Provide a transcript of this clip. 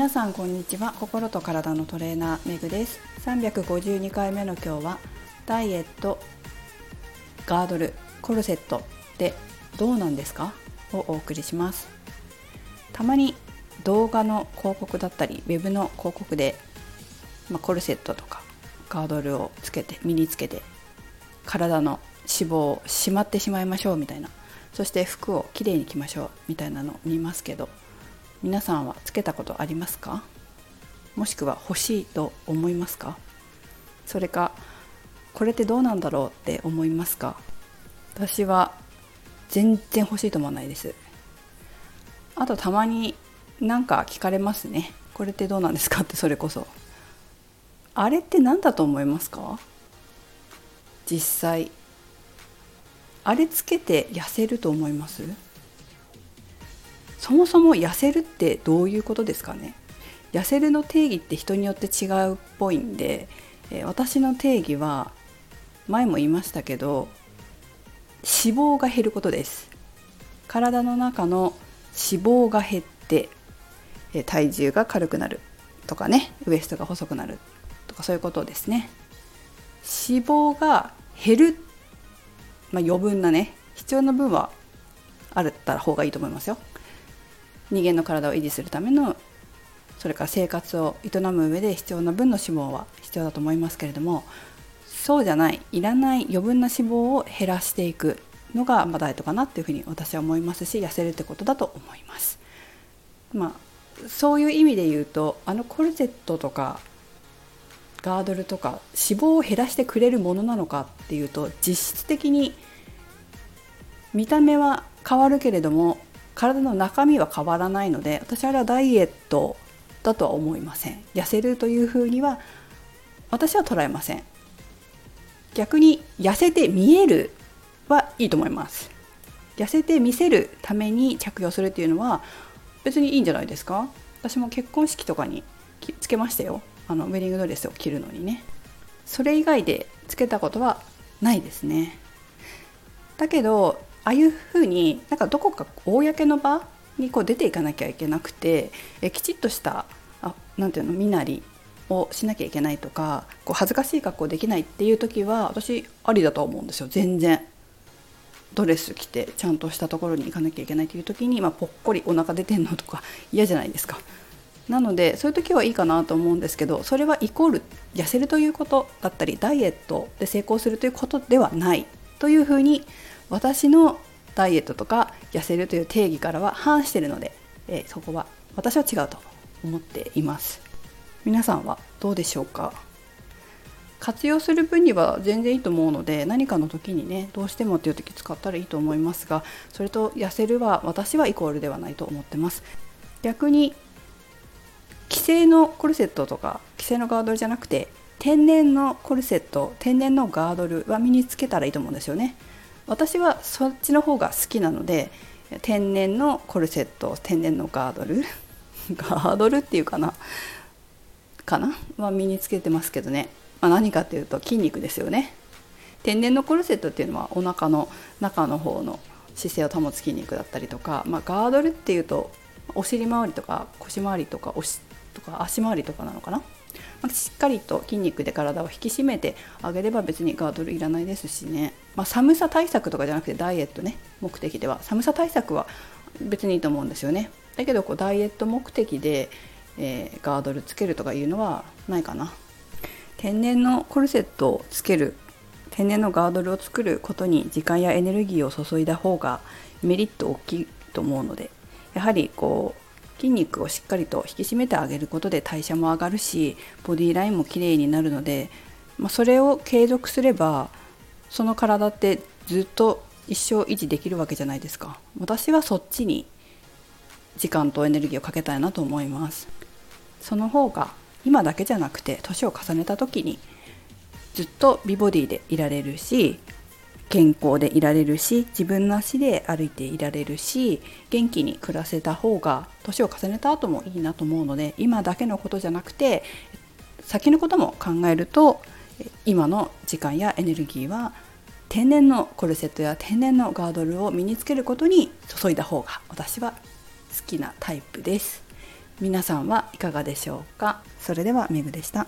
皆さんこんにちは。心と体のトレーナーめぐです。352回目の今日はダイエットガードルコルセットってどうなんですか？をお送りします。たまに動画の広告だったりウェブの広告で、まあ、コルセットとかガードルをつけて身につけて体の脂肪をしまってしまいましょうみたいな。そして服をきれいに着ましょうみたいなのを見ますけど皆さんはつけたことありますか？もしくは欲しいと思いますか？それかこれってどうなんだろうって思いますか？私は全然欲しいと思わないです。あとたまになんか聞かれますね。これってどうなんですかってそれこそ。あれって何だと思いますか？実際。あれつけて痩せると思います？そもそも痩せるってどういうことですかね？痩せるの定義って人によって違うっぽいんで、え私の定義は前も言いましたけど脂肪が減ることです。体の中の脂肪が減って体重が軽くなるとかねウエストが細くなるとかそういうことですね。脂肪が減る、まあ、余分なね必要な分はあるった方がいいと思いますよ。人間の体を維持するためのそれから生活を営む上で必要な分の脂肪は必要だと思いますけれどもそうじゃないいらない余分な脂肪を減らしていくのが、まあ、ダイエットかなっていうふうに私は思いますし痩せるってことだと思います。まあ、そういう意味で言うとあのコルセットとかガードルとか脂肪を減らしてくれるものなのかっていうと実質的に見た目は変わるけれども体の中身は変わらないので私あれはダイエットだとは思いません。痩せるというふうには私は捉えません。逆に痩せて見えるはいいと思います。痩せて見せるために着用するっていうのは別にいいんじゃないですか？私も結婚式とかにつけましたよ。あのウェディングドレスを着るのにね。それ以外でつけたことはないですね。だけどああいうふうになんかどこか公の場にこう出ていかなきゃいけなくてえきちっとしたあなんていうの身なりをしなきゃいけないとかこう恥ずかしい格好できないっていう時は私ありだと思うんですよ全然。ドレス着てちゃんとしたところに行かなきゃいけないという時に、まあ、ぽっこりお腹出てんのとか嫌じゃないですか。なのでそういう時はいいかなと思うんですけどそれはイコール痩せるということだったりダイエットで成功するということではないというふうに私のダイエットとか痩せるという定義からは反しているので、えー、そこは私は違うと思っています。皆さんはどうでしょうか？活用する分には全然いいと思うので何かの時にねどうしてもっていう時使ったらいいと思いますがそれと痩せるは私はイコールではないと思ってます。逆に既製のコルセットとか既製のガードルじゃなくて天然のコルセット天然のガードルは身につけたらいいと思うんですよね。私はそっちの方が好きなので天然のコルセット天然のガードル ガードルっていうかなかな？は身につけてますけどね、まあ、何かっていうと筋肉ですよね。天然のコルセットっていうのはお腹の中の方の姿勢を保つ筋肉だったりとか、まあ、ガードルっていうとお尻周りとか腰周りとかおしとか足回りとかなのかな？まあ、しっかりと筋肉で体を引き締めてあげれば別にガードルいらないですしね、まあ、寒さ対策とかじゃなくてダイエットね目的では。寒さ対策は別にいいと思うんですよね。だけどこうダイエット目的で、えー、ガードルつけるとかいうのはないかな。天然のコルセットをつける天然のガードルを作ることに時間やエネルギーを注いだ方がメリット大きいと思うのでやはりこう筋肉をしっかりと引き締めてあげることで代謝も上がるしボディラインも綺麗になるので、まあ、それを継続すればその体ってずっと一生維持できるわけじゃないですか。私はそっちに時間とエネルギーをかけたいなと思います。その方が今だけじゃなくて年を重ねた時にずっと美ボディでいられるし健康でいられるし自分の足で歩いていられるし元気に暮らせた方が年を重ねた後もいいなと思うので今だけのことじゃなくて先のことも考えると今の時間やエネルギーは天然のコルセットや天然のガードルを身につけることに注いだ方が私は好きなタイプです。皆さんはいかがでしょうか？それではめぐでした